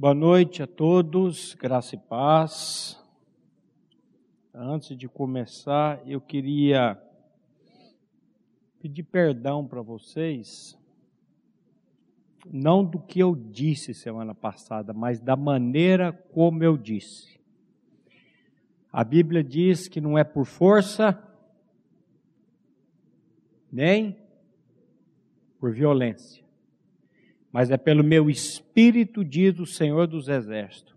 Boa noite a todos, graça e paz. Antes de começar, eu queria pedir perdão para vocês, não do que eu disse semana passada, mas da maneira como eu disse. A Bíblia diz que não é por força, nem por violência mas é pelo meu espírito, diz o Senhor dos Exércitos.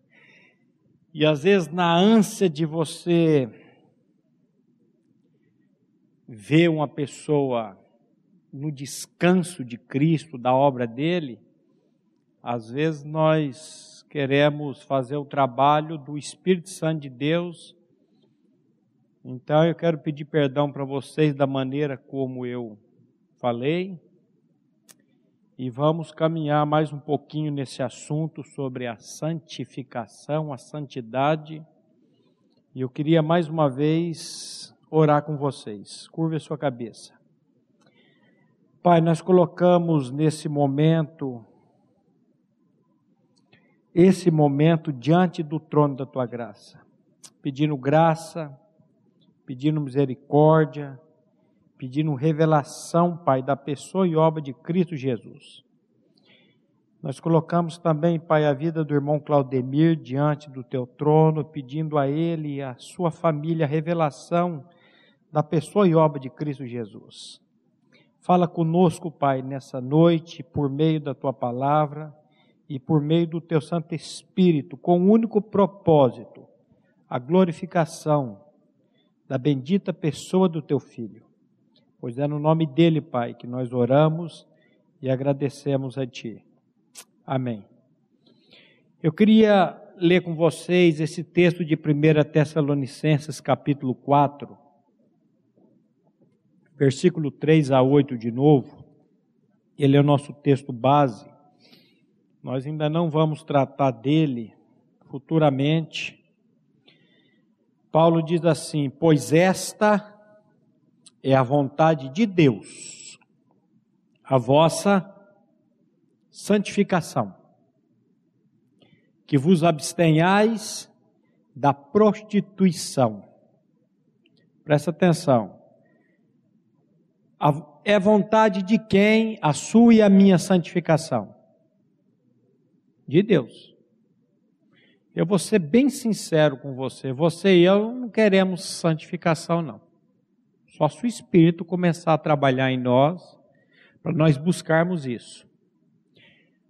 E às vezes, na ânsia de você ver uma pessoa no descanso de Cristo, da obra dele, às vezes nós queremos fazer o trabalho do Espírito Santo de Deus. Então eu quero pedir perdão para vocês da maneira como eu falei e vamos caminhar mais um pouquinho nesse assunto sobre a santificação, a santidade. E eu queria mais uma vez orar com vocês. Curva a sua cabeça. Pai, nós colocamos nesse momento, esse momento diante do trono da tua graça, pedindo graça, pedindo misericórdia, pedindo revelação, Pai, da pessoa e obra de Cristo Jesus. Nós colocamos também, Pai, a vida do irmão Claudemir diante do teu trono, pedindo a ele e a sua família revelação da pessoa e obra de Cristo Jesus. Fala conosco, Pai, nessa noite, por meio da tua palavra e por meio do teu Santo Espírito, com o um único propósito, a glorificação da bendita pessoa do teu filho. Pois é no nome dele, Pai, que nós oramos e agradecemos a Ti. Amém. Eu queria ler com vocês esse texto de 1 Tessalonicenses, capítulo 4, versículo 3 a 8 de novo. Ele é o nosso texto base. Nós ainda não vamos tratar dele futuramente. Paulo diz assim: Pois esta é a vontade de Deus, a vossa santificação, que vos abstenhais da prostituição. Presta atenção. É vontade de quem a sua e a minha santificação? De Deus. Eu vou ser bem sincero com você. Você e eu não queremos santificação, não. Só se o Espírito começar a trabalhar em nós, para nós buscarmos isso.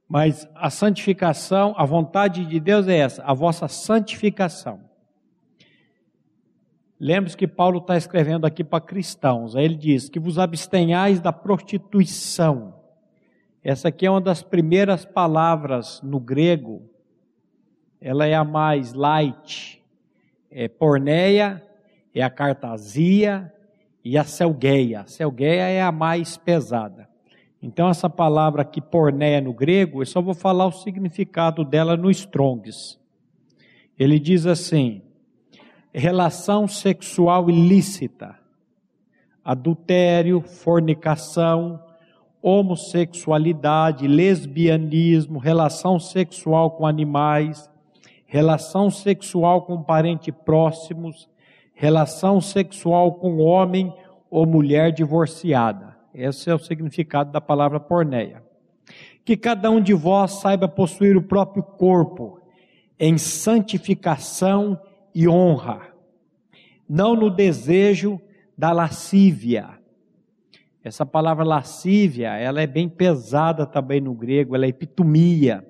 Mas a santificação, a vontade de Deus é essa, a vossa santificação. Lembre-se que Paulo está escrevendo aqui para cristãos. Aí ele diz que vos abstenhais da prostituição. Essa aqui é uma das primeiras palavras no grego. Ela é a mais light. É porneia, é a cartasia, e a selgueia. A selgueia é a mais pesada. Então, essa palavra aqui, pornéia no grego, eu só vou falar o significado dela no Strongs. Ele diz assim: relação sexual ilícita, adultério, fornicação, homossexualidade, lesbianismo, relação sexual com animais, relação sexual com parentes próximos, relação sexual com homem ou mulher divorciada. Esse é o significado da palavra porneia. Que cada um de vós saiba possuir o próprio corpo em santificação e honra, não no desejo da lascívia. Essa palavra lascívia, ela é bem pesada também no grego, ela é epitomia.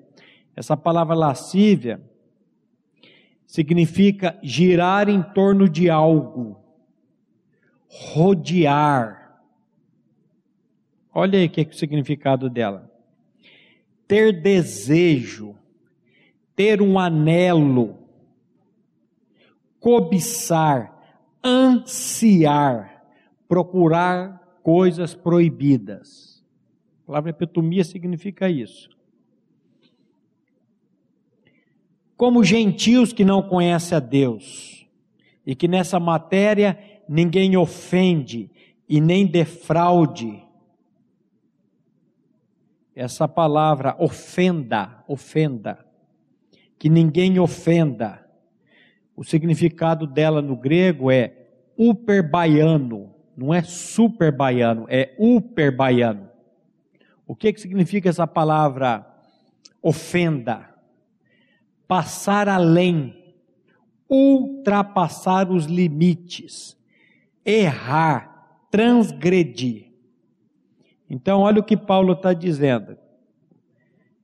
Essa palavra lascívia significa girar em torno de algo, rodear. Olha aí o que é o significado dela. Ter desejo, ter um anelo, cobiçar, ansiar, procurar coisas proibidas. A palavra epitomia significa isso. Como gentios que não conhecem a Deus, e que nessa matéria ninguém ofende e nem defraude. Essa palavra ofenda, ofenda, que ninguém ofenda. O significado dela no grego é uperbaiano, não é super baiano, é uperbaiano. O que, que significa essa palavra ofenda? Passar além, ultrapassar os limites, errar, transgredir. Então, olha o que Paulo está dizendo: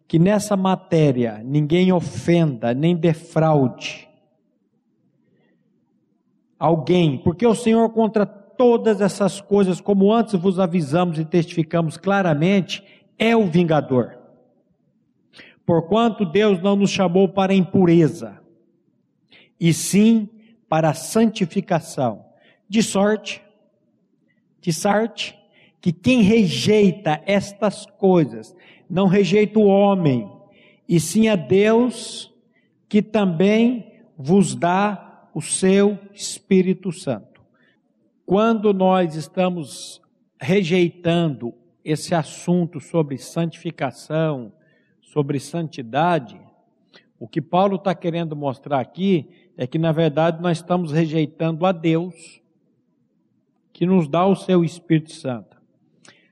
que nessa matéria ninguém ofenda nem defraude alguém, porque o Senhor contra todas essas coisas, como antes vos avisamos e testificamos claramente, é o vingador. Porquanto Deus não nos chamou para impureza, e sim para santificação, de sorte, de sorte, que quem rejeita estas coisas, não rejeita o homem, e sim a Deus, que também vos dá o seu Espírito Santo. Quando nós estamos rejeitando esse assunto sobre santificação, sobre santidade, o que Paulo está querendo mostrar aqui é que, na verdade, nós estamos rejeitando a Deus, que nos dá o seu Espírito Santo.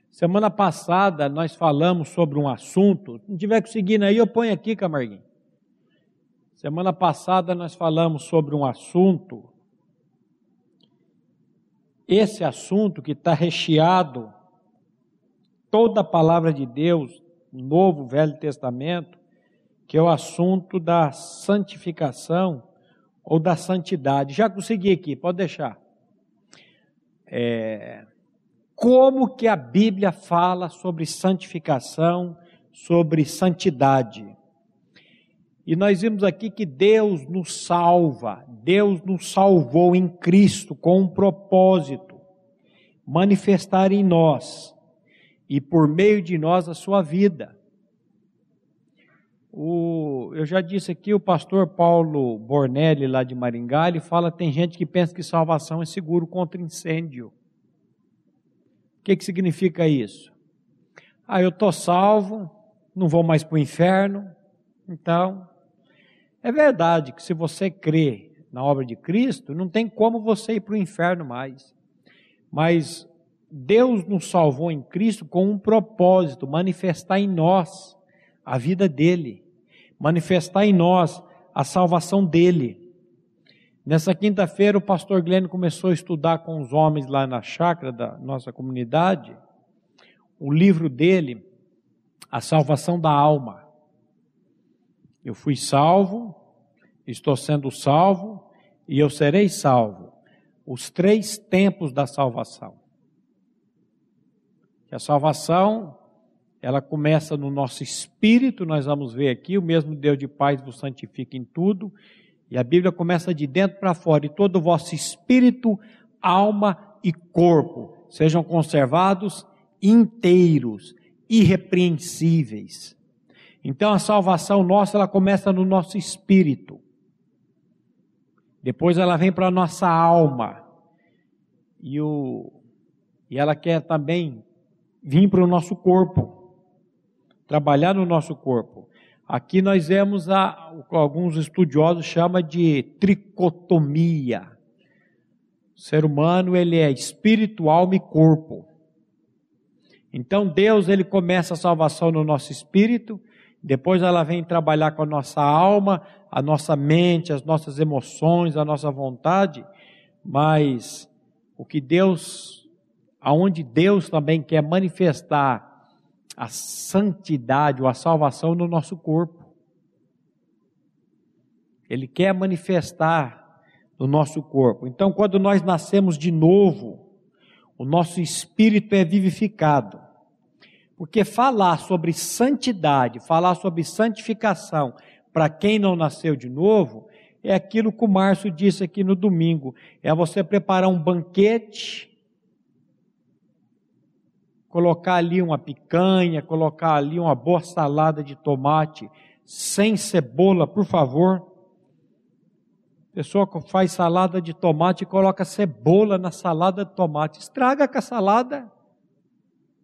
Semana passada nós falamos sobre um assunto, não tiver seguir aí, eu ponho aqui, Camarguinho. Semana passada nós falamos sobre um assunto, esse assunto que está recheado toda a palavra de Deus, Novo, Velho Testamento, que é o assunto da santificação ou da santidade. Já consegui aqui, pode deixar. É, como que a Bíblia fala sobre santificação, sobre santidade. E nós vimos aqui que Deus nos salva, Deus nos salvou em Cristo com um propósito, manifestar em nós e por meio de nós a sua vida. O, eu já disse aqui, o pastor Paulo Bornelli, lá de Maringá, ele fala: tem gente que pensa que salvação é seguro contra incêndio que, que significa isso? Ah, eu estou salvo, não vou mais para o inferno. Então, é verdade que se você crê na obra de Cristo, não tem como você ir para o inferno mais. Mas Deus nos salvou em Cristo com um propósito: manifestar em nós a vida dele, manifestar em nós a salvação dele. Nessa quinta-feira, o pastor Glenn começou a estudar com os homens lá na chácara da nossa comunidade o livro dele, A Salvação da Alma. Eu fui salvo, estou sendo salvo e eu serei salvo. Os três tempos da salvação. A salvação, ela começa no nosso espírito, nós vamos ver aqui, o mesmo Deus de paz vos santifica em tudo, e a Bíblia começa de dentro para fora, e todo o vosso espírito, alma e corpo sejam conservados inteiros, irrepreensíveis. Então a salvação nossa, ela começa no nosso espírito. Depois ela vem para a nossa alma. E, o, e ela quer também vir para o nosso corpo. Trabalhar no nosso corpo. Aqui nós vemos a, alguns estudiosos chamam de tricotomia. O ser humano ele é espírito, alma e corpo. Então Deus ele começa a salvação no nosso espírito, depois ela vem trabalhar com a nossa alma, a nossa mente, as nossas emoções, a nossa vontade, mas o que Deus, aonde Deus também quer manifestar a santidade ou a salvação no nosso corpo. Ele quer manifestar no nosso corpo. Então, quando nós nascemos de novo, o nosso espírito é vivificado. Porque falar sobre santidade, falar sobre santificação, para quem não nasceu de novo, é aquilo que o Márcio disse aqui no domingo: é você preparar um banquete colocar ali uma picanha, colocar ali uma boa salada de tomate, sem cebola, por favor. Pessoa que faz salada de tomate e coloca cebola na salada de tomate, estraga com a salada.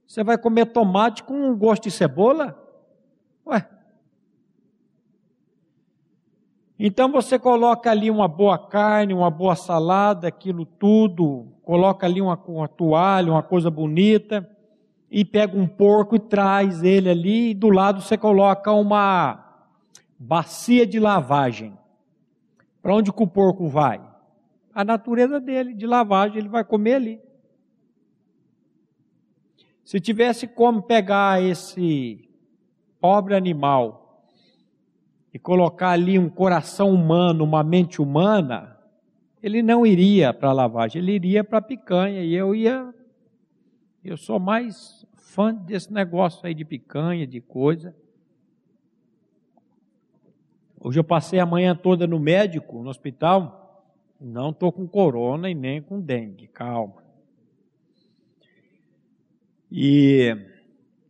Você vai comer tomate com um gosto de cebola? Ué. Então você coloca ali uma boa carne, uma boa salada, aquilo tudo, coloca ali uma, uma toalha, uma coisa bonita, e pega um porco e traz ele ali, e do lado você coloca uma bacia de lavagem. Para onde que o porco vai? A natureza dele, de lavagem, ele vai comer ali. Se tivesse como pegar esse pobre animal e colocar ali um coração humano, uma mente humana, ele não iria para a lavagem, ele iria para a picanha e eu ia. Eu sou mais fã desse negócio aí de picanha, de coisa. Hoje eu passei a manhã toda no médico, no hospital. Não estou com corona e nem com dengue, calma. E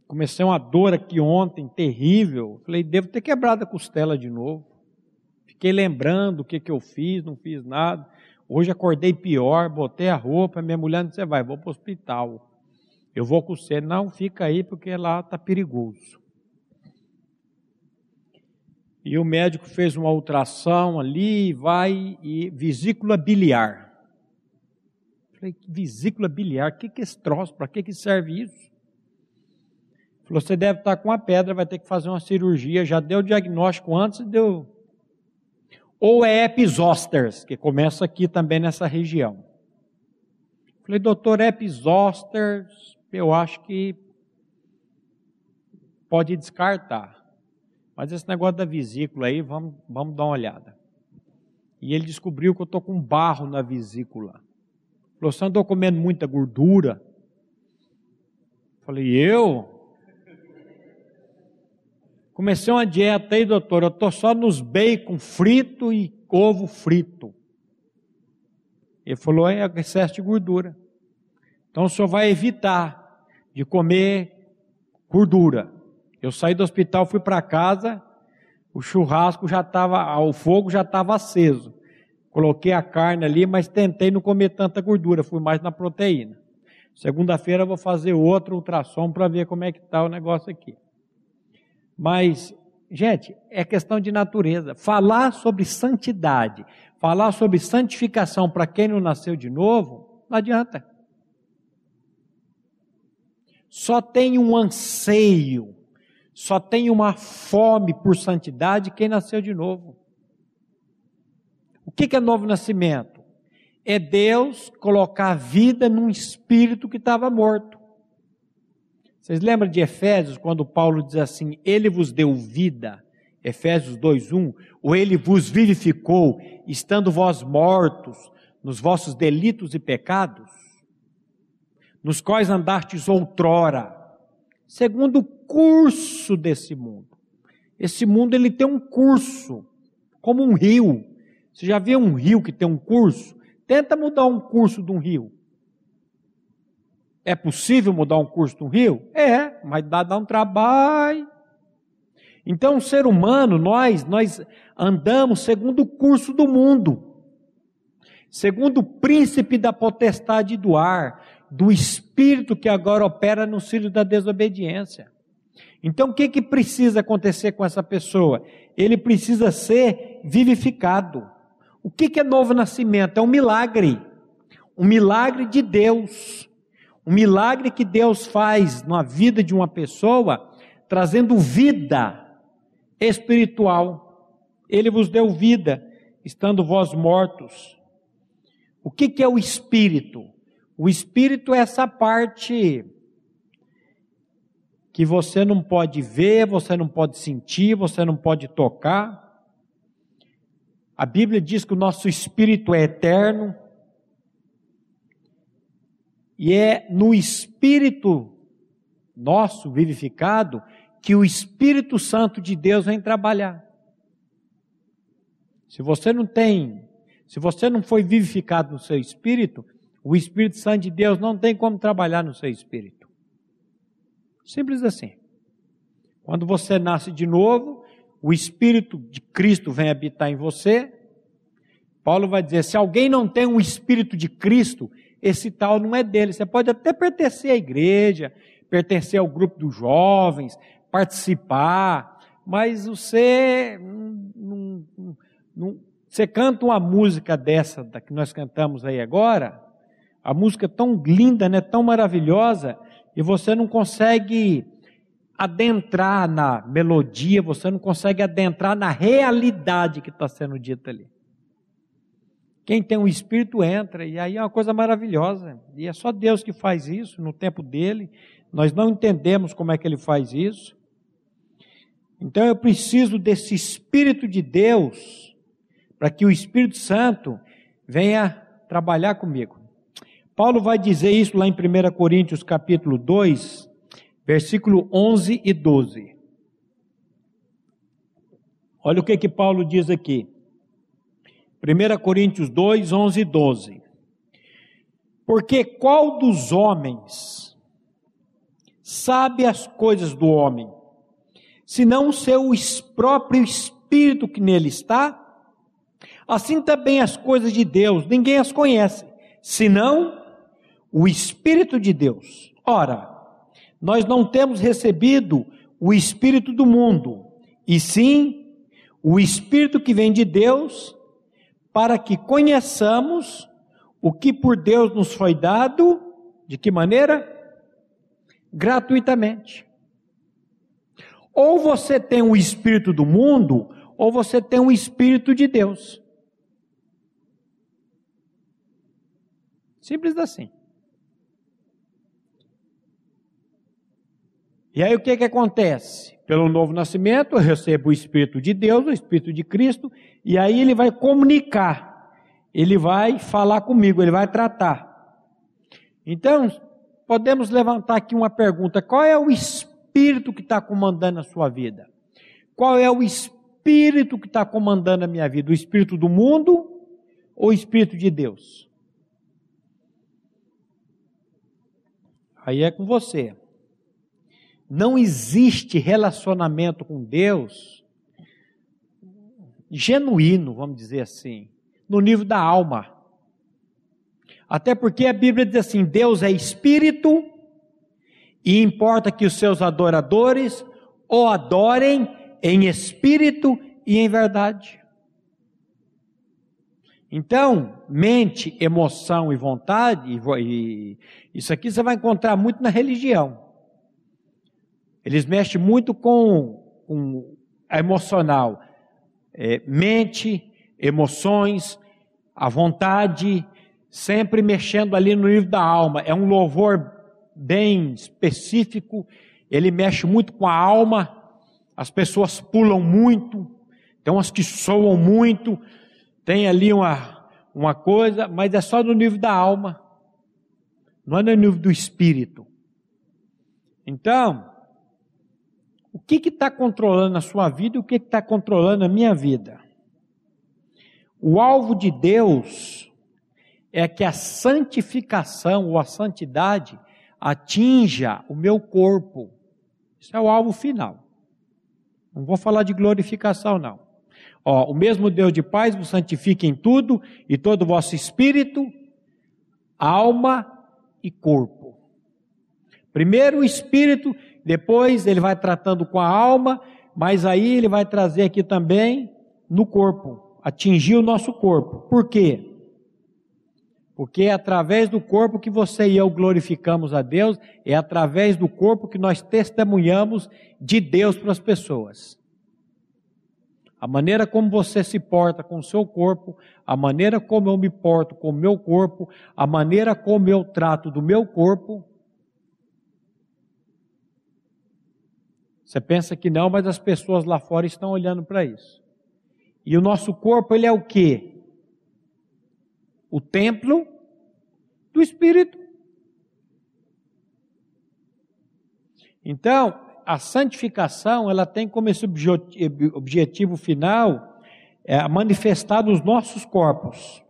comecei uma dor aqui ontem, terrível. Falei, devo ter quebrado a costela de novo. Fiquei lembrando o que, que eu fiz, não fiz nada. Hoje acordei pior, botei a roupa, minha mulher disse, vai, vou para o hospital. Eu vou com você. Não, fica aí porque lá está perigoso. E o médico fez uma ultrassom ali, vai e vesícula biliar. Falei, vesícula biliar, o que, que é esse troço? Para que, que serve isso? Falou, você deve estar com uma pedra, vai ter que fazer uma cirurgia. Já deu o diagnóstico antes, deu. Ou é episósteres, que começa aqui também nessa região. Falei, doutor, episósteres, eu acho que pode descartar. Mas esse negócio da vesícula aí, vamos, vamos dar uma olhada. E ele descobriu que eu estou com barro na vesícula. Falou, você andou comendo muita gordura? Falei, eu? Comecei uma dieta aí, doutor, eu estou só nos bacon frito e ovo frito. Ele falou, é excesso de gordura. Então o senhor vai evitar de comer gordura. Eu saí do hospital, fui para casa, o churrasco já estava, o fogo já estava aceso. Coloquei a carne ali, mas tentei não comer tanta gordura, fui mais na proteína. Segunda-feira vou fazer outro ultrassom para ver como é que está o negócio aqui. Mas, gente, é questão de natureza. Falar sobre santidade, falar sobre santificação para quem não nasceu de novo, não adianta. Só tem um anseio só tem uma fome por santidade quem nasceu de novo. O que é novo nascimento? É Deus colocar vida num espírito que estava morto. Vocês lembram de Efésios, quando Paulo diz assim: Ele vos deu vida, Efésios 2:1, ou ele vos vivificou, estando vós mortos nos vossos delitos e pecados, nos quais andastes outrora, segundo o curso desse mundo. Esse mundo ele tem um curso, como um rio. Você já viu um rio que tem um curso? Tenta mudar um curso de um rio. É possível mudar um curso de um rio? É, mas dá, dá um trabalho. Então, o ser humano, nós, nós andamos segundo o curso do mundo, segundo o príncipe da potestade do ar, do espírito que agora opera no filho da desobediência. Então o que, que precisa acontecer com essa pessoa? Ele precisa ser vivificado. O que, que é novo nascimento? É um milagre. Um milagre de Deus. Um milagre que Deus faz na vida de uma pessoa, trazendo vida espiritual. Ele vos deu vida, estando vós mortos. O que, que é o espírito? O espírito é essa parte que você não pode ver, você não pode sentir, você não pode tocar. A Bíblia diz que o nosso espírito é eterno. E é no espírito nosso vivificado que o Espírito Santo de Deus vem trabalhar. Se você não tem, se você não foi vivificado no seu espírito, o Espírito Santo de Deus não tem como trabalhar no seu espírito. Simples assim. Quando você nasce de novo, o Espírito de Cristo vem habitar em você. Paulo vai dizer: se alguém não tem um Espírito de Cristo, esse tal não é dele. Você pode até pertencer à igreja, pertencer ao grupo dos jovens, participar, mas você não, não, Você canta uma música dessa que nós cantamos aí agora, a música tão linda, né, tão maravilhosa, e você não consegue adentrar na melodia, você não consegue adentrar na realidade que está sendo dita ali. Quem tem um espírito entra, e aí é uma coisa maravilhosa. E é só Deus que faz isso no tempo dele. Nós não entendemos como é que ele faz isso. Então eu preciso desse Espírito de Deus, para que o Espírito Santo venha trabalhar comigo. Paulo vai dizer isso lá em 1 Coríntios capítulo 2, versículo 11 e 12. Olha o que que Paulo diz aqui. 1 Coríntios 2, 11 e 12. Porque qual dos homens sabe as coisas do homem, senão o seu próprio espírito que nele está? Assim também as coisas de Deus, ninguém as conhece, senão o Espírito de Deus. Ora, nós não temos recebido o Espírito do mundo, e sim o Espírito que vem de Deus, para que conheçamos o que por Deus nos foi dado, de que maneira? Gratuitamente. Ou você tem o Espírito do mundo, ou você tem o Espírito de Deus. Simples assim. E aí o que, que acontece? Pelo novo nascimento, eu recebo o Espírito de Deus, o Espírito de Cristo, e aí ele vai comunicar, ele vai falar comigo, ele vai tratar. Então, podemos levantar aqui uma pergunta: qual é o Espírito que está comandando a sua vida? Qual é o Espírito que está comandando a minha vida? O Espírito do mundo ou o Espírito de Deus? Aí é com você. Não existe relacionamento com Deus genuíno, vamos dizer assim, no nível da alma. Até porque a Bíblia diz assim: Deus é espírito, e importa que os seus adoradores o adorem em espírito e em verdade. Então, mente, emoção e vontade, e isso aqui você vai encontrar muito na religião. Eles mexem muito com, com a emocional. É, mente, emoções, a vontade, sempre mexendo ali no nível da alma. É um louvor bem específico, ele mexe muito com a alma, as pessoas pulam muito, tem umas que soam muito, tem ali uma, uma coisa, mas é só no nível da alma, não é no nível do espírito. Então, o que está controlando a sua vida e o que está controlando a minha vida? O alvo de Deus é que a santificação ou a santidade atinja o meu corpo. Isso é o alvo final. Não vou falar de glorificação, não. Ó, o mesmo Deus de paz vos santifique em tudo e todo o vosso espírito, alma e corpo. Primeiro o espírito depois ele vai tratando com a alma, mas aí ele vai trazer aqui também no corpo, atingir o nosso corpo. Por quê? Porque é através do corpo que você e eu glorificamos a Deus, é através do corpo que nós testemunhamos de Deus para as pessoas. A maneira como você se porta com o seu corpo, a maneira como eu me porto com o meu corpo, a maneira como eu trato do meu corpo, Você pensa que não, mas as pessoas lá fora estão olhando para isso. E o nosso corpo, ele é o quê? O templo do Espírito. Então, a santificação, ela tem como esse objetivo final é manifestar nos nossos corpos,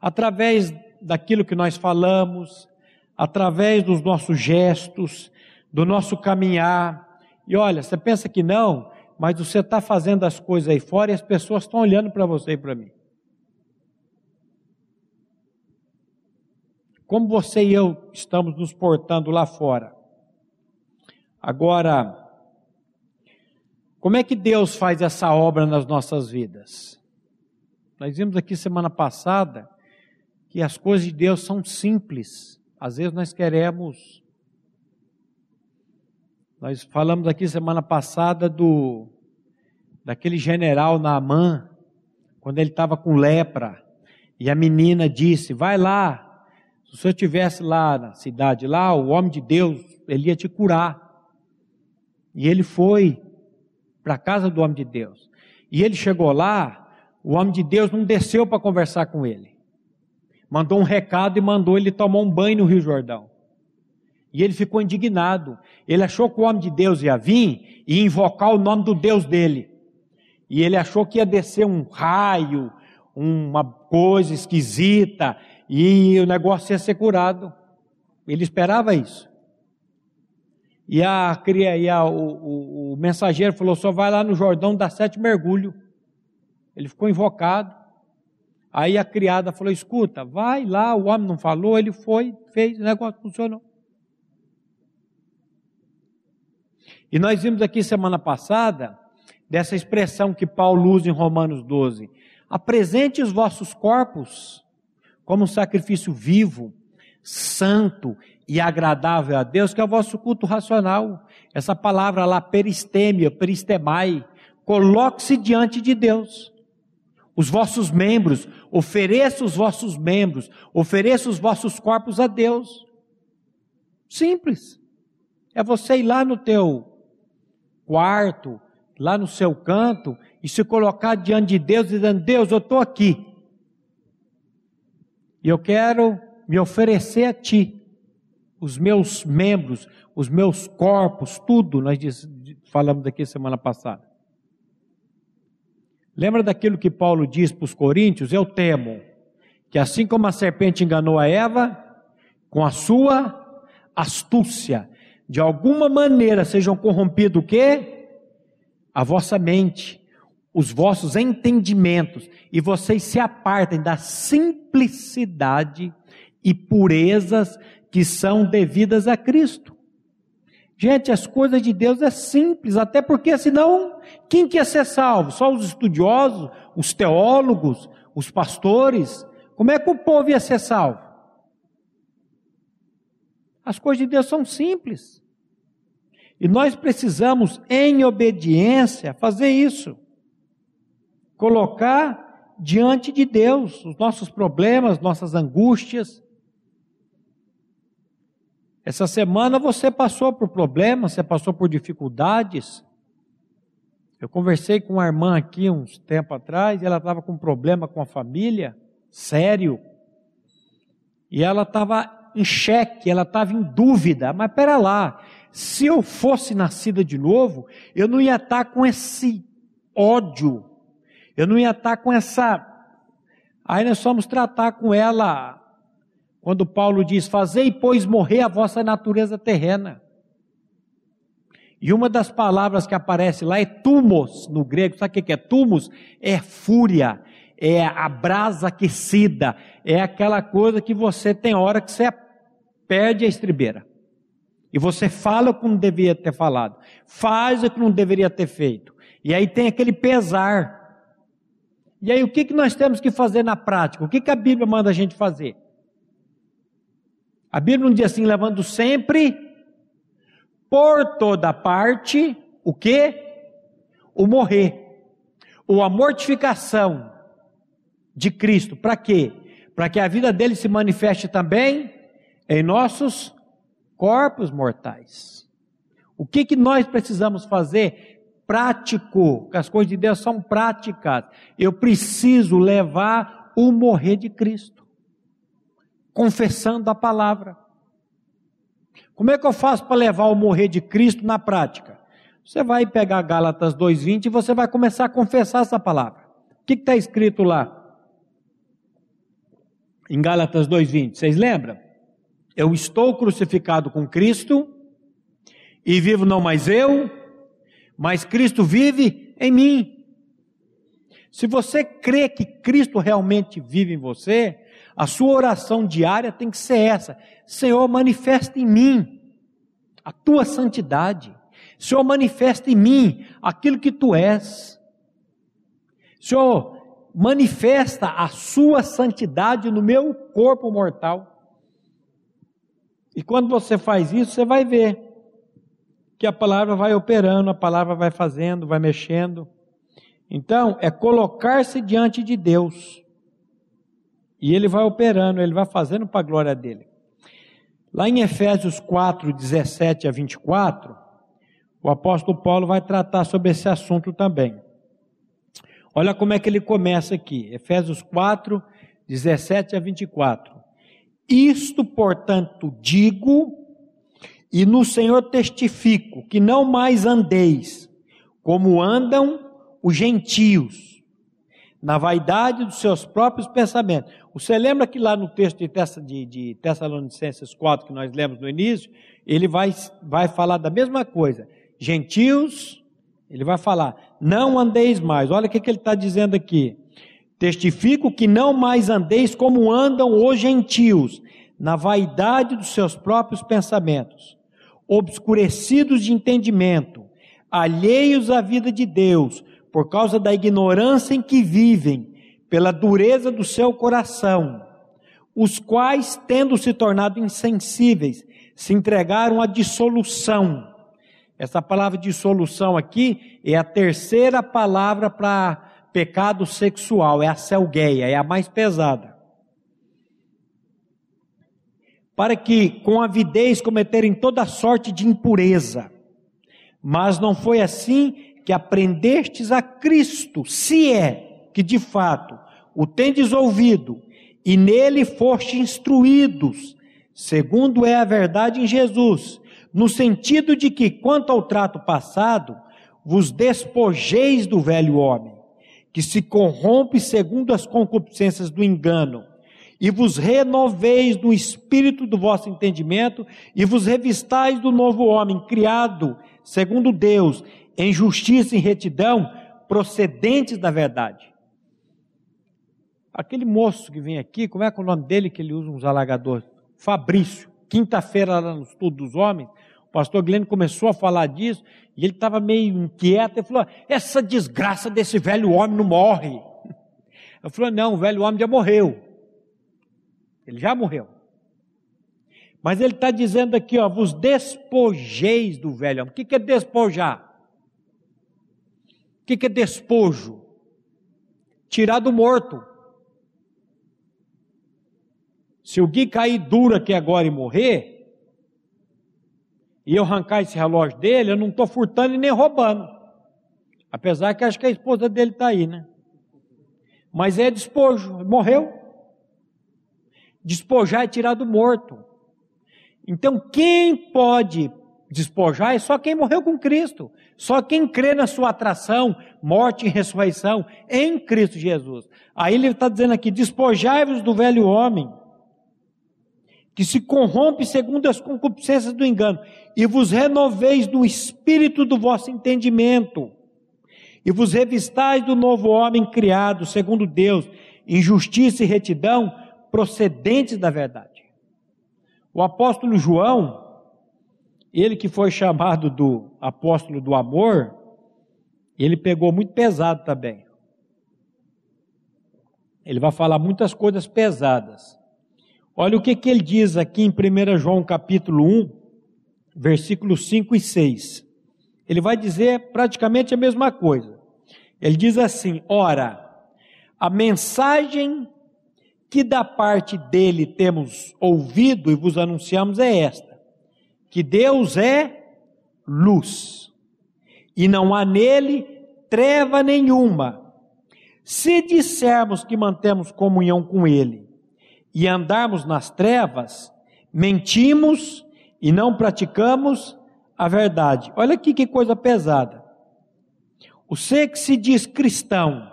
através daquilo que nós falamos, através dos nossos gestos, do nosso caminhar, e olha, você pensa que não, mas você está fazendo as coisas aí fora e as pessoas estão olhando para você e para mim. Como você e eu estamos nos portando lá fora. Agora, como é que Deus faz essa obra nas nossas vidas? Nós vimos aqui semana passada que as coisas de Deus são simples. Às vezes nós queremos. Nós falamos aqui semana passada do daquele general Naamã, quando ele estava com lepra, e a menina disse: "Vai lá. Se o senhor estivesse lá na cidade lá, o homem de Deus, ele ia te curar". E ele foi para a casa do homem de Deus. E ele chegou lá, o homem de Deus não desceu para conversar com ele mandou um recado e mandou ele tomar um banho no Rio Jordão. E ele ficou indignado. Ele achou que o homem de Deus ia vir e invocar o nome do Deus dele. E ele achou que ia descer um raio, uma coisa esquisita, e o negócio ia ser curado. Ele esperava isso. E, a, e a, o, o, o mensageiro falou: só vai lá no Jordão dar sete mergulhos. Ele ficou invocado. Aí a criada falou: escuta, vai lá, o homem não falou, ele foi, fez, o negócio funcionou. E nós vimos aqui semana passada, dessa expressão que Paulo usa em Romanos 12: apresente os vossos corpos como um sacrifício vivo, santo e agradável a Deus, que é o vosso culto racional. Essa palavra lá, peristêmia, peristemai, coloque-se diante de Deus os vossos membros, ofereça os vossos membros, ofereça os vossos corpos a Deus. Simples. É você ir lá no teu quarto, lá no seu canto, e se colocar diante de Deus, dizendo: Deus, eu estou aqui. E eu quero me oferecer a Ti. Os meus membros, os meus corpos, tudo, nós falamos aqui semana passada. Lembra daquilo que Paulo diz para os coríntios? Eu temo que assim como a serpente enganou a Eva, com a sua astúcia, de alguma maneira sejam corrompidos o quê? A vossa mente, os vossos entendimentos, e vocês se apartem da simplicidade e purezas que são devidas a Cristo. Gente, as coisas de Deus é simples, até porque senão, quem quer ser salvo? Só os estudiosos, os teólogos, os pastores? Como é que o povo ia ser salvo? As coisas de Deus são simples. E nós precisamos, em obediência, fazer isso. Colocar diante de Deus os nossos problemas, nossas angústias, essa semana você passou por problemas, você passou por dificuldades. Eu conversei com uma irmã aqui uns tempo atrás, e ela estava com um problema com a família, sério. E ela estava em xeque, ela estava em dúvida. Mas pera lá, se eu fosse nascida de novo, eu não ia estar com esse ódio, eu não ia estar com essa. Aí nós fomos tratar com ela quando Paulo diz: Fazei, pois, morrer a vossa natureza terrena. E uma das palavras que aparece lá é tumos, no grego. Sabe o que é tumos? É fúria, é a brasa aquecida, é aquela coisa que você tem hora que você perde a estribeira. E você fala o que não deveria ter falado, faz o que não deveria ter feito. E aí tem aquele pesar. E aí o que, que nós temos que fazer na prática? O que, que a Bíblia manda a gente fazer? A Bíblia não diz assim, levando sempre por toda parte o que? O morrer. Ou a mortificação de Cristo. Para quê? Para que a vida dele se manifeste também em nossos corpos mortais. O que, que nós precisamos fazer? Prático, as coisas de Deus são práticas. Eu preciso levar o morrer de Cristo confessando a palavra. Como é que eu faço para levar o morrer de Cristo na prática? Você vai pegar Gálatas 2,20 e você vai começar a confessar essa palavra. O que está escrito lá? Em Gálatas 2,20, vocês lembram? Eu estou crucificado com Cristo e vivo não mais eu, mas Cristo vive em mim. Se você crê que Cristo realmente vive em você, a sua oração diária tem que ser essa: Senhor, manifesta em mim a tua santidade. Senhor, manifesta em mim aquilo que tu és. Senhor, manifesta a sua santidade no meu corpo mortal. E quando você faz isso, você vai ver que a palavra vai operando, a palavra vai fazendo, vai mexendo. Então, é colocar-se diante de Deus. E ele vai operando, ele vai fazendo para a glória dele. Lá em Efésios 4, 17 a 24, o apóstolo Paulo vai tratar sobre esse assunto também. Olha como é que ele começa aqui, Efésios 4, 17 a 24. Isto, portanto, digo, e no Senhor testifico, que não mais andeis como andam os gentios, na vaidade dos seus próprios pensamentos. Você lembra que lá no texto de, de, de Tessalonicenses 4, que nós lemos no início, ele vai, vai falar da mesma coisa. Gentios, ele vai falar, não andeis mais. Olha o que, que ele está dizendo aqui. Testifico que não mais andeis como andam os gentios, na vaidade dos seus próprios pensamentos, obscurecidos de entendimento, alheios à vida de Deus, por causa da ignorância em que vivem, pela dureza do seu coração, os quais, tendo se tornado insensíveis, se entregaram à dissolução. Essa palavra dissolução aqui é a terceira palavra para pecado sexual, é a selgueia, é a mais pesada. Para que com avidez cometerem toda sorte de impureza. Mas não foi assim que aprendestes a Cristo, se é que de fato o tendes ouvido e nele foste instruídos, segundo é a verdade em Jesus, no sentido de que, quanto ao trato passado, vos despojeis do velho homem, que se corrompe segundo as concupiscências do engano, e vos renoveis do espírito do vosso entendimento, e vos revistais do novo homem, criado segundo Deus, em justiça e retidão, procedentes da verdade. Aquele moço que vem aqui, como é que é o nome dele que ele usa uns alagadores? Fabrício. Quinta-feira lá no estudo dos homens, pastor Glenn começou a falar disso, e ele estava meio inquieto, ele falou, essa desgraça desse velho homem não morre. Eu falei, não, o velho homem já morreu. Ele já morreu. Mas ele está dizendo aqui, ó, vos despojeis do velho homem. O que é despojar? O que é despojo? Tirar do morto. Se o Gui cair duro aqui agora e morrer, e eu arrancar esse relógio dele, eu não estou furtando e nem roubando. Apesar que acho que a esposa dele está aí, né? Mas é despojo, morreu. Despojar é tirar do morto. Então, quem pode despojar é só quem morreu com Cristo. Só quem crê na sua atração, morte e ressurreição em Cristo Jesus. Aí ele está dizendo aqui: despojai-vos do velho homem, que se corrompe segundo as concupiscências do engano, e vos renoveis do espírito do vosso entendimento, e vos revistais do novo homem criado, segundo Deus, em justiça e retidão, procedentes da verdade. O apóstolo João, ele que foi chamado do apóstolo do amor, ele pegou muito pesado também. Ele vai falar muitas coisas pesadas. Olha o que, que ele diz aqui em 1 João capítulo 1, versículos 5 e 6. Ele vai dizer praticamente a mesma coisa. Ele diz assim: Ora, a mensagem que da parte dele temos ouvido e vos anunciamos é esta que Deus é luz e não há nele treva nenhuma. Se dissermos que mantemos comunhão com Ele e andarmos nas trevas, mentimos e não praticamos a verdade. Olha aqui que coisa pesada. Você que se diz cristão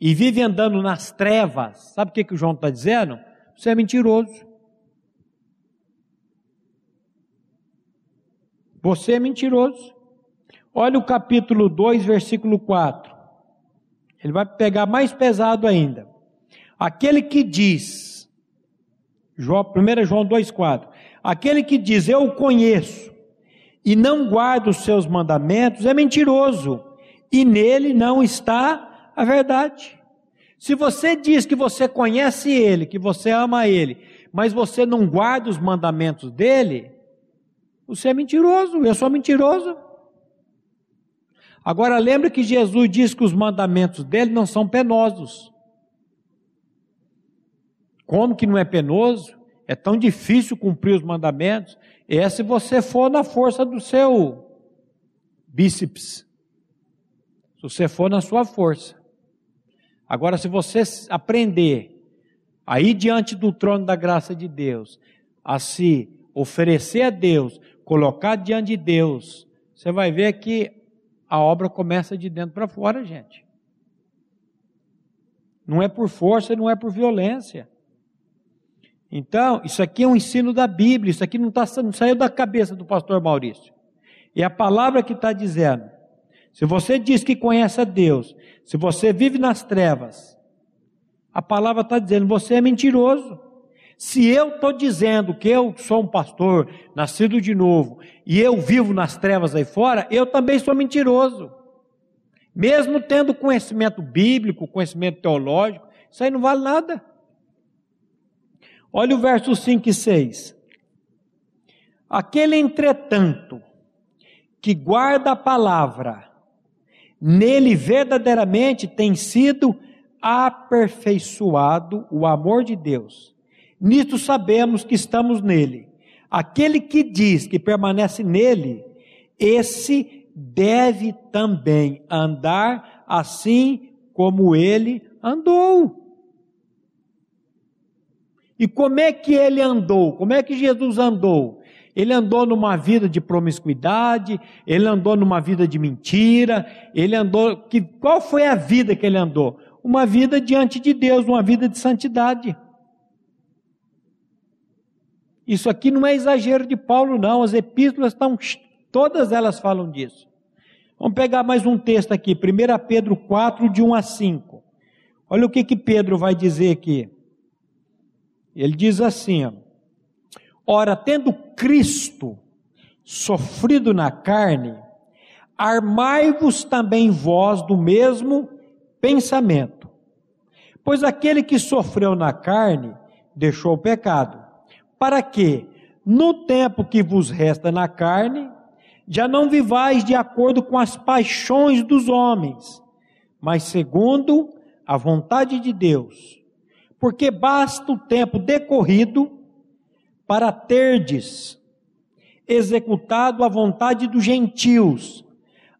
e vive andando nas trevas, sabe o que, que o João está dizendo? Você é mentiroso. Você é mentiroso. Olha o capítulo 2, versículo 4. Ele vai pegar mais pesado ainda. Aquele que diz, 1 João 2,4: Aquele que diz, Eu conheço, e não guarda os seus mandamentos, é mentiroso, e nele não está a verdade. Se você diz que você conhece Ele, que você ama Ele, mas você não guarda os mandamentos dele, você é mentiroso, eu sou mentiroso. Agora lembre que Jesus diz que os mandamentos dele não são penosos. Como que não é penoso? É tão difícil cumprir os mandamentos. É se você for na força do seu bíceps. Se você for na sua força. Agora, se você aprender a ir diante do trono da graça de Deus, a se oferecer a Deus, colocar diante de Deus, você vai ver que a obra começa de dentro para fora, gente. Não é por força, não é por violência. Então, isso aqui é um ensino da Bíblia, isso aqui não, tá, não saiu da cabeça do pastor Maurício. E a palavra que está dizendo: se você diz que conhece a Deus, se você vive nas trevas, a palavra está dizendo: você é mentiroso. Se eu estou dizendo que eu sou um pastor, nascido de novo, e eu vivo nas trevas aí fora, eu também sou mentiroso. Mesmo tendo conhecimento bíblico, conhecimento teológico, isso aí não vale nada. Olha o verso 5 e 6. Aquele, entretanto, que guarda a palavra, nele verdadeiramente tem sido aperfeiçoado o amor de Deus. Nisto sabemos que estamos nele. Aquele que diz que permanece nele, esse deve também andar assim como ele andou. E como é que ele andou? Como é que Jesus andou? Ele andou numa vida de promiscuidade, ele andou numa vida de mentira, ele andou. Que, qual foi a vida que ele andou? Uma vida diante de Deus, uma vida de santidade. Isso aqui não é exagero de Paulo, não. As epístolas estão. Todas elas falam disso. Vamos pegar mais um texto aqui, 1 Pedro 4, de 1 a 5. Olha o que, que Pedro vai dizer aqui. Ele diz assim: ó, Ora, tendo Cristo sofrido na carne, armai-vos também vós do mesmo pensamento. Pois aquele que sofreu na carne deixou o pecado, para que, no tempo que vos resta na carne, já não vivais de acordo com as paixões dos homens, mas segundo a vontade de Deus porque basta o tempo decorrido para terdes executado a vontade dos gentios,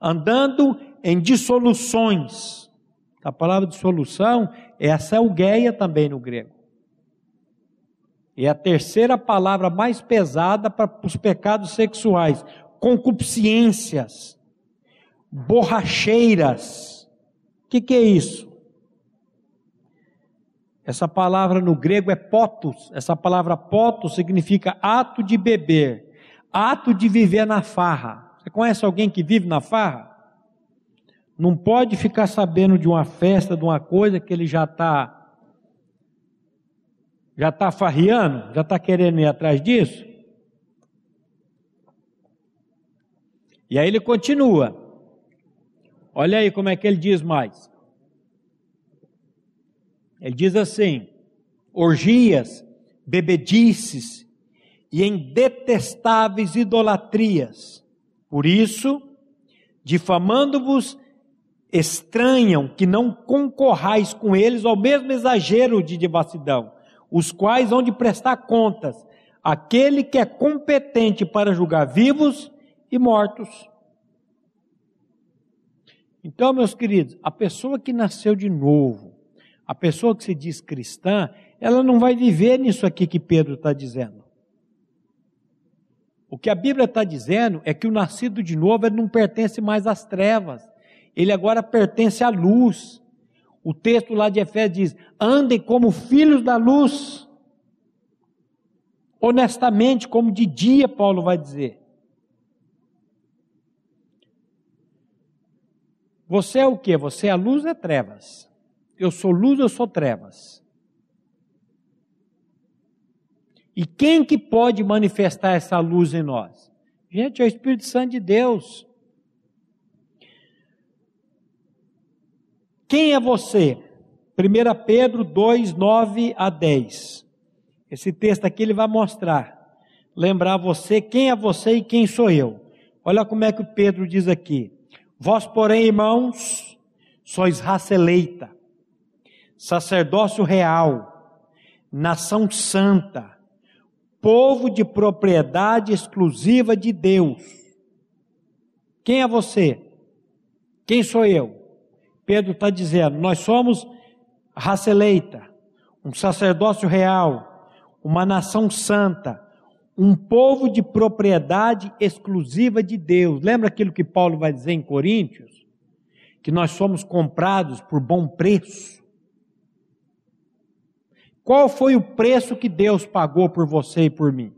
andando em dissoluções. A palavra dissolução é a selgueia também no grego. É a terceira palavra mais pesada para os pecados sexuais: concupiscências, borracheiras. O que, que é isso? Essa palavra no grego é potos. Essa palavra potos significa ato de beber, ato de viver na farra. Você conhece alguém que vive na farra? Não pode ficar sabendo de uma festa, de uma coisa que ele já está já está farriando, já está querendo ir atrás disso. E aí ele continua. Olha aí como é que ele diz mais. Ele diz assim: orgias, bebedices e em detestáveis idolatrias. Por isso, difamando-vos, estranham que não concorrais com eles ao mesmo exagero de devassidão, os quais hão de prestar contas, aquele que é competente para julgar vivos e mortos. Então, meus queridos, a pessoa que nasceu de novo, a pessoa que se diz cristã, ela não vai viver nisso aqui que Pedro está dizendo. O que a Bíblia está dizendo é que o nascido de novo não pertence mais às trevas, ele agora pertence à luz. O texto lá de Efésios diz: andem como filhos da luz. Honestamente, como de dia, Paulo vai dizer. Você é o que? Você é a luz ou é trevas? Eu sou luz, eu sou trevas. E quem que pode manifestar essa luz em nós? Gente, é o Espírito Santo de Deus. Quem é você? 1 Pedro 2, 9 a 10. Esse texto aqui ele vai mostrar, lembrar você quem é você e quem sou eu. Olha como é que o Pedro diz aqui: Vós, porém, irmãos, sois raça eleita, sacerdócio real, nação santa, povo de propriedade exclusiva de Deus. Quem é você? Quem sou eu? Pedro está dizendo: nós somos raça eleita, um sacerdócio real, uma nação santa, um povo de propriedade exclusiva de Deus. Lembra aquilo que Paulo vai dizer em Coríntios? Que nós somos comprados por bom preço. Qual foi o preço que Deus pagou por você e por mim?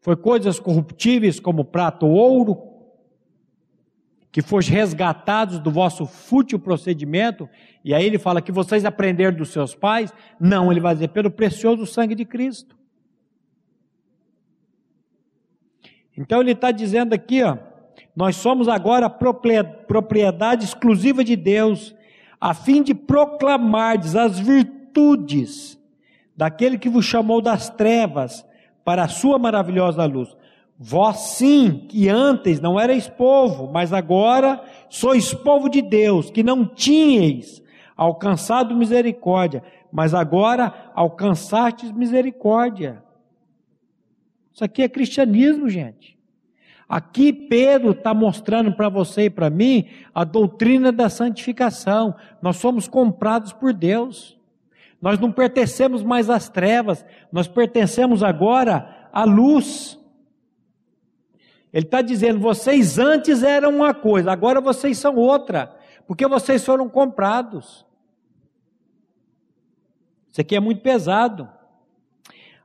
Foi coisas corruptíveis como prata ou ouro? Que foram resgatados do vosso fútil procedimento? E aí ele fala que vocês aprenderam dos seus pais? Não, ele vai dizer, pelo precioso sangue de Cristo. Então ele está dizendo aqui, ó, nós somos agora propriedade exclusiva de Deus, a fim de proclamar as virtudes daquele que vos chamou das trevas para a sua maravilhosa luz. Vós sim, que antes não erais povo, mas agora sois povo de Deus, que não tinhais alcançado misericórdia, mas agora alcançastes misericórdia. Isso aqui é cristianismo, gente. Aqui Pedro está mostrando para você e para mim a doutrina da santificação. Nós somos comprados por Deus. Nós não pertencemos mais às trevas, nós pertencemos agora à luz. Ele está dizendo: vocês antes eram uma coisa, agora vocês são outra, porque vocês foram comprados. Isso aqui é muito pesado.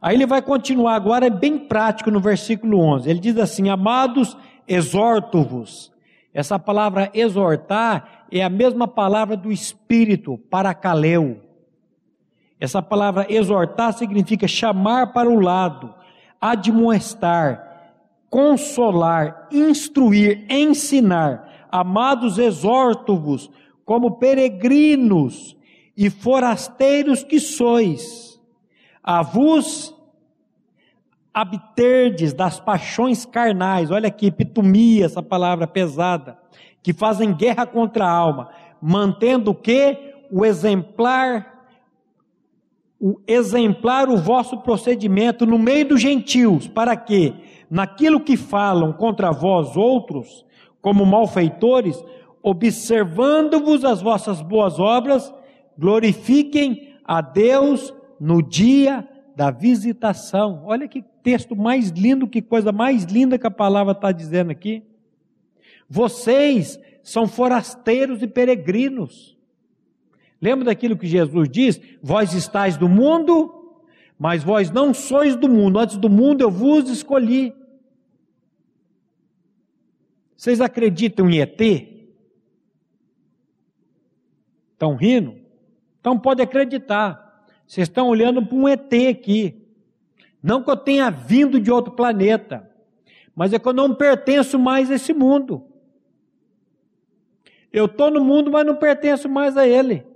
Aí ele vai continuar agora, é bem prático no versículo 11. Ele diz assim: Amados, exorto-vos. Essa palavra exortar é a mesma palavra do Espírito, paracaleu. Essa palavra exortar significa chamar para o lado, admoestar, consolar, instruir, ensinar. Amados, exorto-vos como peregrinos e forasteiros que sois a vos abterdes das paixões carnais, olha aqui, epitomia, essa palavra pesada, que fazem guerra contra a alma, mantendo o que? O exemplar, exemplar o vosso procedimento no meio dos gentios, para que, naquilo que falam contra vós outros, como malfeitores, observando-vos as vossas boas obras, glorifiquem a Deus no dia da visitação. Olha que texto mais lindo, que coisa mais linda que a palavra está dizendo aqui. Vocês são forasteiros e peregrinos. Lembra daquilo que Jesus diz? Vós estáis do mundo, mas vós não sois do mundo. Antes do mundo eu vos escolhi. Vocês acreditam em ET? Estão rindo? Então pode acreditar. Vocês estão olhando para um ET aqui. Não que eu tenha vindo de outro planeta, mas é que eu não pertenço mais a esse mundo. Eu estou no mundo, mas não pertenço mais a ele.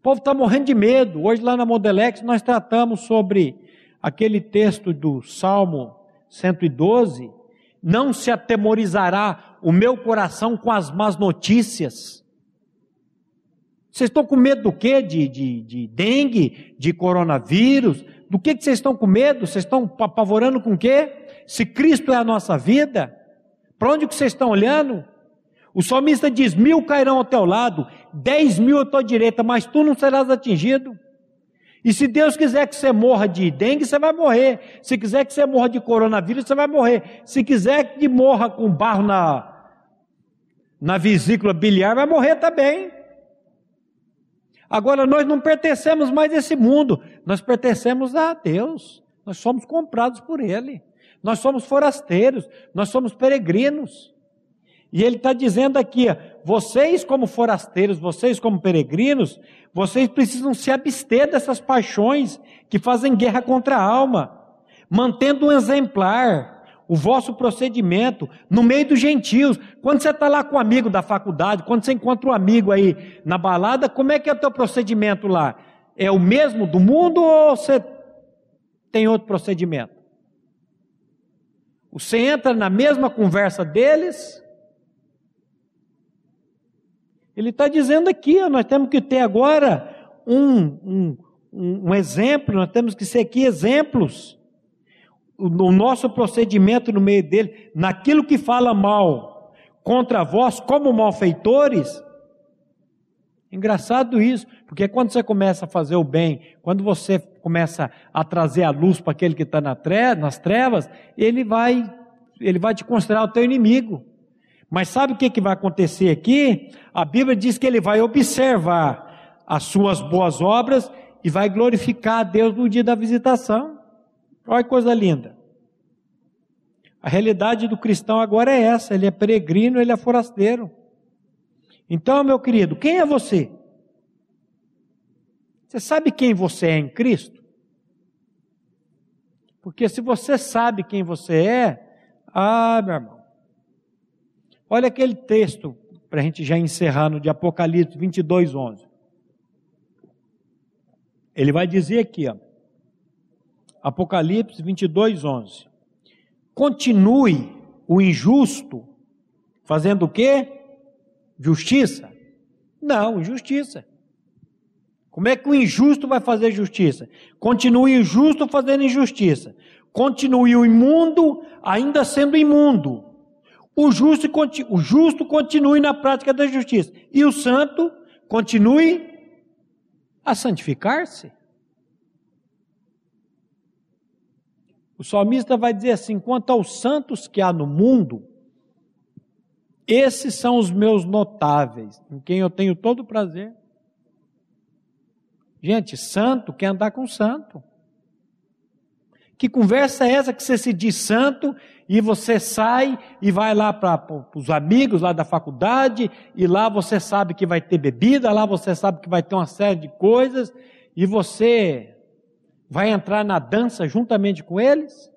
O povo está morrendo de medo. Hoje, lá na Modelex, nós tratamos sobre aquele texto do Salmo 112. Não se atemorizará o meu coração com as más notícias. Vocês estão com medo do quê? De, de, de dengue, de coronavírus? Do que, que vocês estão com medo? Vocês estão apavorando com o quê? Se Cristo é a nossa vida, para onde que vocês estão olhando? O salmista diz: mil cairão ao teu lado, dez mil à tua direita, mas tu não serás atingido. E se Deus quiser que você morra de dengue, você vai morrer. Se quiser que você morra de coronavírus, você vai morrer. Se quiser que morra com barro na, na vesícula biliar, vai morrer também. Agora nós não pertencemos mais a esse mundo, nós pertencemos a Deus. Nós somos comprados por Ele. Nós somos forasteiros, nós somos peregrinos. E ele está dizendo aqui: vocês, como forasteiros, vocês, como peregrinos, vocês precisam se abster dessas paixões que fazem guerra contra a alma, mantendo um exemplar, o vosso procedimento no meio dos gentios. Quando você está lá com um amigo da faculdade, quando você encontra um amigo aí na balada, como é que é o teu procedimento lá? É o mesmo do mundo ou você tem outro procedimento? Você entra na mesma conversa deles? Ele está dizendo aqui, ó, nós temos que ter agora um, um, um, exemplo, nós temos que ser aqui exemplos o nosso procedimento no meio dele, naquilo que fala mal contra vós, como malfeitores. Engraçado isso, porque quando você começa a fazer o bem, quando você começa a trazer a luz para aquele que está nas trevas, ele vai, ele vai te considerar o teu inimigo. Mas sabe o que, que vai acontecer aqui? A Bíblia diz que ele vai observar as suas boas obras e vai glorificar a Deus no dia da visitação. Olha que coisa linda. A realidade do cristão agora é essa: ele é peregrino, ele é forasteiro. Então, meu querido, quem é você? Você sabe quem você é em Cristo? Porque se você sabe quem você é, ah, meu irmão, olha aquele texto, para a gente já encerrar no de Apocalipse 22, 11. Ele vai dizer aqui, ó, Apocalipse 22, 11. Continue o injusto fazendo o quê? Justiça? Não, injustiça. Como é que o injusto vai fazer justiça? Continue o injusto fazendo injustiça. Continue o imundo ainda sendo imundo. O justo, o justo continue na prática da justiça. E o santo continue a santificar-se. O salmista vai dizer assim: quanto aos santos que há no mundo, esses são os meus notáveis, em quem eu tenho todo o prazer. Gente, santo quer andar com santo. Que conversa é essa que você se diz santo e você sai e vai lá para os amigos lá da faculdade e lá você sabe que vai ter bebida, lá você sabe que vai ter uma série de coisas e você vai entrar na dança juntamente com eles?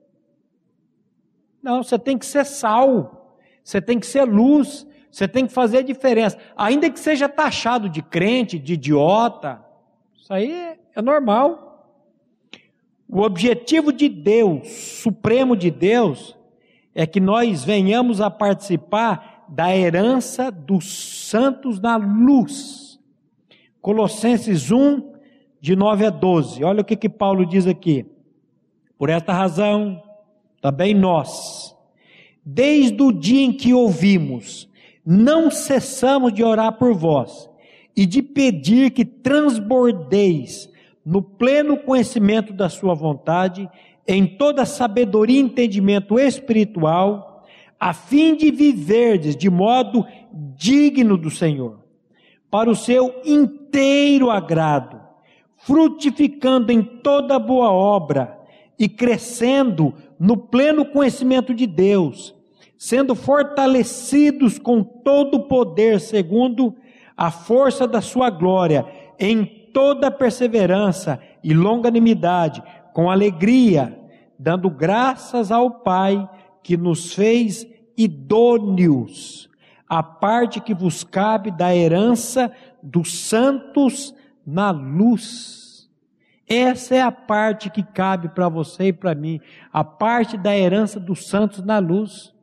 Não, você tem que ser sal, você tem que ser luz, você tem que fazer a diferença, ainda que seja taxado de crente, de idiota, isso aí é normal. O objetivo de Deus, supremo de Deus, é que nós venhamos a participar da herança dos santos na luz. Colossenses 1, de 9 a 12. Olha o que, que Paulo diz aqui. Por esta razão, também nós, desde o dia em que ouvimos, não cessamos de orar por vós e de pedir que transbordeis no pleno conhecimento da Sua vontade, em toda sabedoria e entendimento espiritual, a fim de viverdes de modo digno do Senhor, para o seu inteiro agrado frutificando em toda boa obra e crescendo no pleno conhecimento de Deus, sendo fortalecidos com todo o poder segundo a força da sua glória, em toda perseverança e longanimidade, com alegria, dando graças ao Pai que nos fez idôneos, a parte que vos cabe da herança dos santos na luz. Essa é a parte que cabe para você e para mim, a parte da herança dos santos na luz.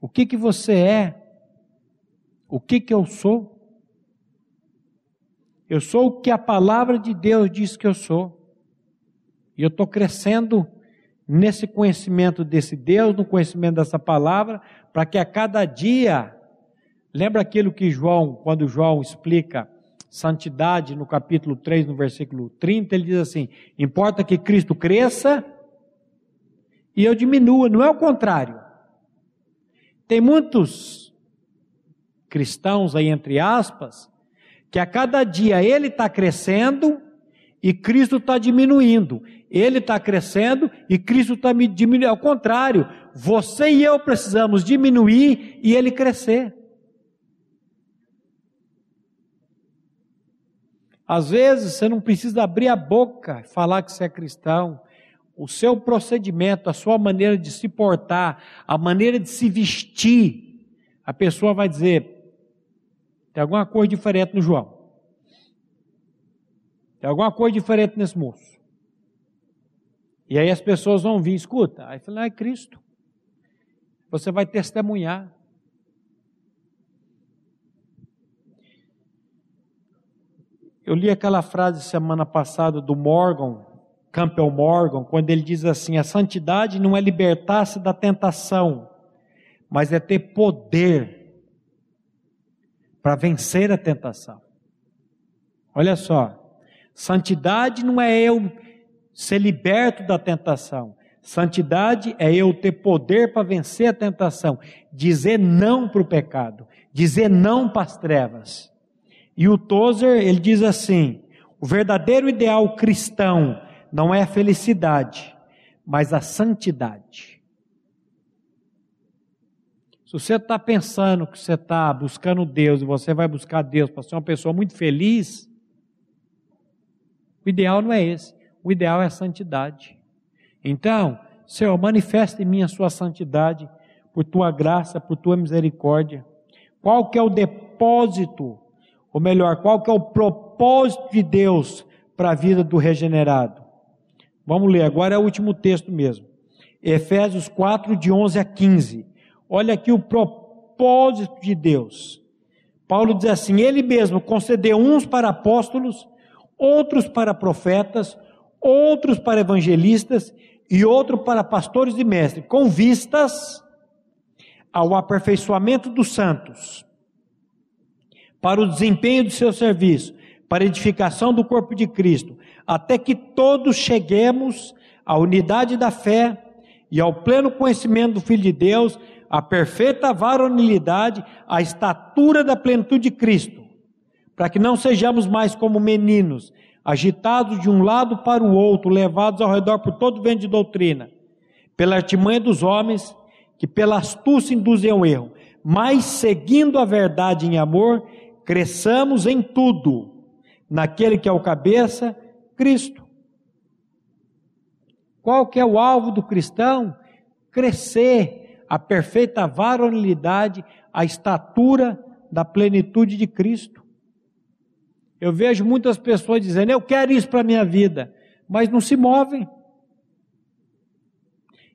O que que você é? O que que eu sou? Eu sou o que a palavra de Deus diz que eu sou. E eu estou crescendo nesse conhecimento desse Deus, no conhecimento dessa palavra, para que a cada dia Lembra aquilo que João, quando João explica santidade no capítulo 3, no versículo 30, ele diz assim: importa que Cristo cresça e eu diminua, não é o contrário. Tem muitos cristãos aí, entre aspas, que a cada dia ele está crescendo e Cristo está diminuindo. Ele está crescendo e Cristo está diminuindo. Ao contrário, você e eu precisamos diminuir e ele crescer. Às vezes você não precisa abrir a boca e falar que você é cristão. O seu procedimento, a sua maneira de se portar, a maneira de se vestir, a pessoa vai dizer: tem alguma coisa diferente no João. Tem alguma coisa diferente nesse moço. E aí as pessoas vão vir, escuta. Aí fala, ah, é Cristo. Você vai testemunhar. Eu li aquela frase semana passada do Morgan, Campbell Morgan, quando ele diz assim: a santidade não é libertar-se da tentação, mas é ter poder para vencer a tentação. Olha só, santidade não é eu ser liberto da tentação. Santidade é eu ter poder para vencer a tentação, dizer não para o pecado, dizer não para as trevas. E o Tozer, ele diz assim: o verdadeiro ideal cristão não é a felicidade, mas a santidade. Se você está pensando que você está buscando Deus e você vai buscar Deus para ser uma pessoa muito feliz, o ideal não é esse. O ideal é a santidade. Então, Senhor, manifesta em mim a sua santidade, por tua graça, por tua misericórdia. Qual que é o depósito ou melhor, qual que é o propósito de Deus para a vida do regenerado? Vamos ler, agora é o último texto mesmo. Efésios 4, de 11 a 15. Olha aqui o propósito de Deus. Paulo diz assim: Ele mesmo concedeu uns para apóstolos, outros para profetas, outros para evangelistas e outros para pastores e mestres, com vistas ao aperfeiçoamento dos santos para o desempenho do seu serviço, para a edificação do corpo de Cristo, até que todos cheguemos à unidade da fé e ao pleno conhecimento do Filho de Deus, à perfeita varonilidade, à estatura da plenitude de Cristo, para que não sejamos mais como meninos, agitados de um lado para o outro, levados ao redor por todo vento de doutrina, pela artimanha dos homens, que pela astúcia induzem ao erro, mas seguindo a verdade em amor, cresçamos em tudo, naquele que é o cabeça, Cristo. Qual que é o alvo do cristão? Crescer a perfeita varonilidade, a estatura da plenitude de Cristo. Eu vejo muitas pessoas dizendo: Eu quero isso para a minha vida, mas não se movem.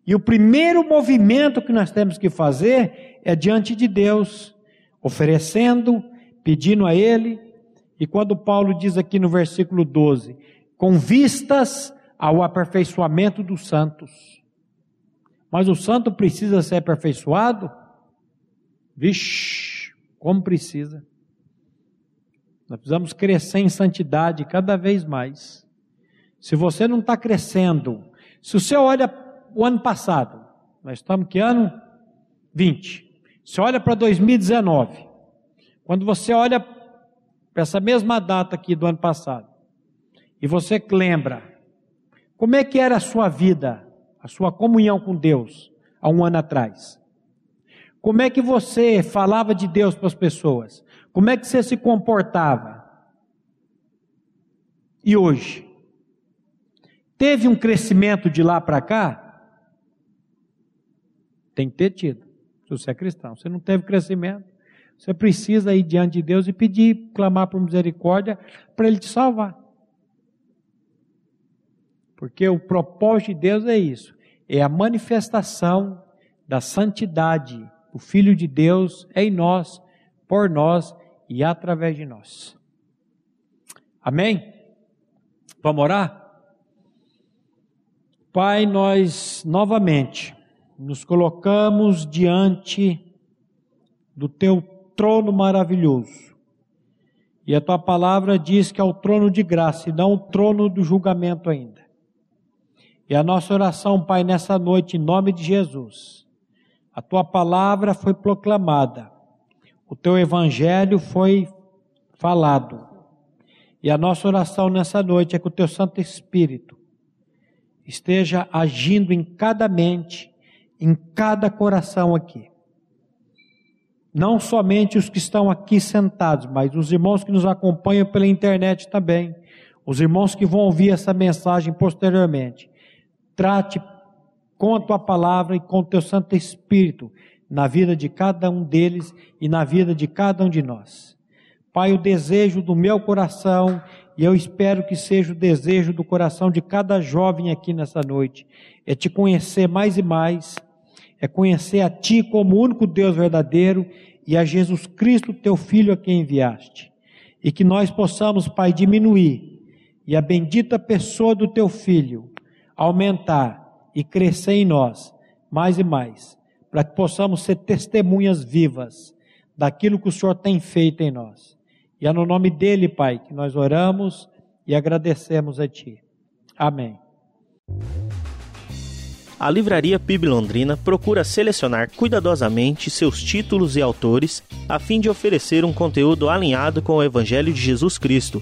E o primeiro movimento que nós temos que fazer é diante de Deus, oferecendo pedindo a Ele, e quando Paulo diz aqui no versículo 12, com vistas ao aperfeiçoamento dos santos. Mas o santo precisa ser aperfeiçoado? Vixe, como precisa. Nós precisamos crescer em santidade cada vez mais. Se você não está crescendo, se você olha o ano passado, nós estamos que ano? 20. Se olha para 2019, quando você olha para essa mesma data aqui do ano passado, e você lembra, como é que era a sua vida, a sua comunhão com Deus, há um ano atrás? Como é que você falava de Deus para as pessoas? Como é que você se comportava? E hoje? Teve um crescimento de lá para cá? Tem que ter tido. Se você é cristão. Se não teve crescimento, você precisa ir diante de Deus e pedir, clamar por misericórdia para Ele te salvar. Porque o propósito de Deus é isso: é a manifestação da santidade. O Filho de Deus é em nós, por nós e através de nós. Amém? Vamos orar? Pai, nós novamente nos colocamos diante do teu trono maravilhoso. E a tua palavra diz que é o trono de graça e não o trono do julgamento ainda. E a nossa oração, Pai, nessa noite, em nome de Jesus, a tua palavra foi proclamada, o teu evangelho foi falado. E a nossa oração nessa noite é que o teu Santo Espírito esteja agindo em cada mente, em cada coração aqui não somente os que estão aqui sentados, mas os irmãos que nos acompanham pela internet também, os irmãos que vão ouvir essa mensagem posteriormente. Trate com a tua palavra e com o teu Santo Espírito na vida de cada um deles e na vida de cada um de nós. Pai, o desejo do meu coração, e eu espero que seja o desejo do coração de cada jovem aqui nessa noite, é te conhecer mais e mais é conhecer a Ti como o único Deus verdadeiro e a Jesus Cristo, Teu Filho, a quem enviaste. E que nós possamos, Pai, diminuir e a bendita pessoa do Teu Filho aumentar e crescer em nós mais e mais, para que possamos ser testemunhas vivas daquilo que o Senhor tem feito em nós. E é no nome dele, Pai, que nós oramos e agradecemos a Ti. Amém. A Livraria PIB Londrina procura selecionar cuidadosamente seus títulos e autores a fim de oferecer um conteúdo alinhado com o Evangelho de Jesus Cristo.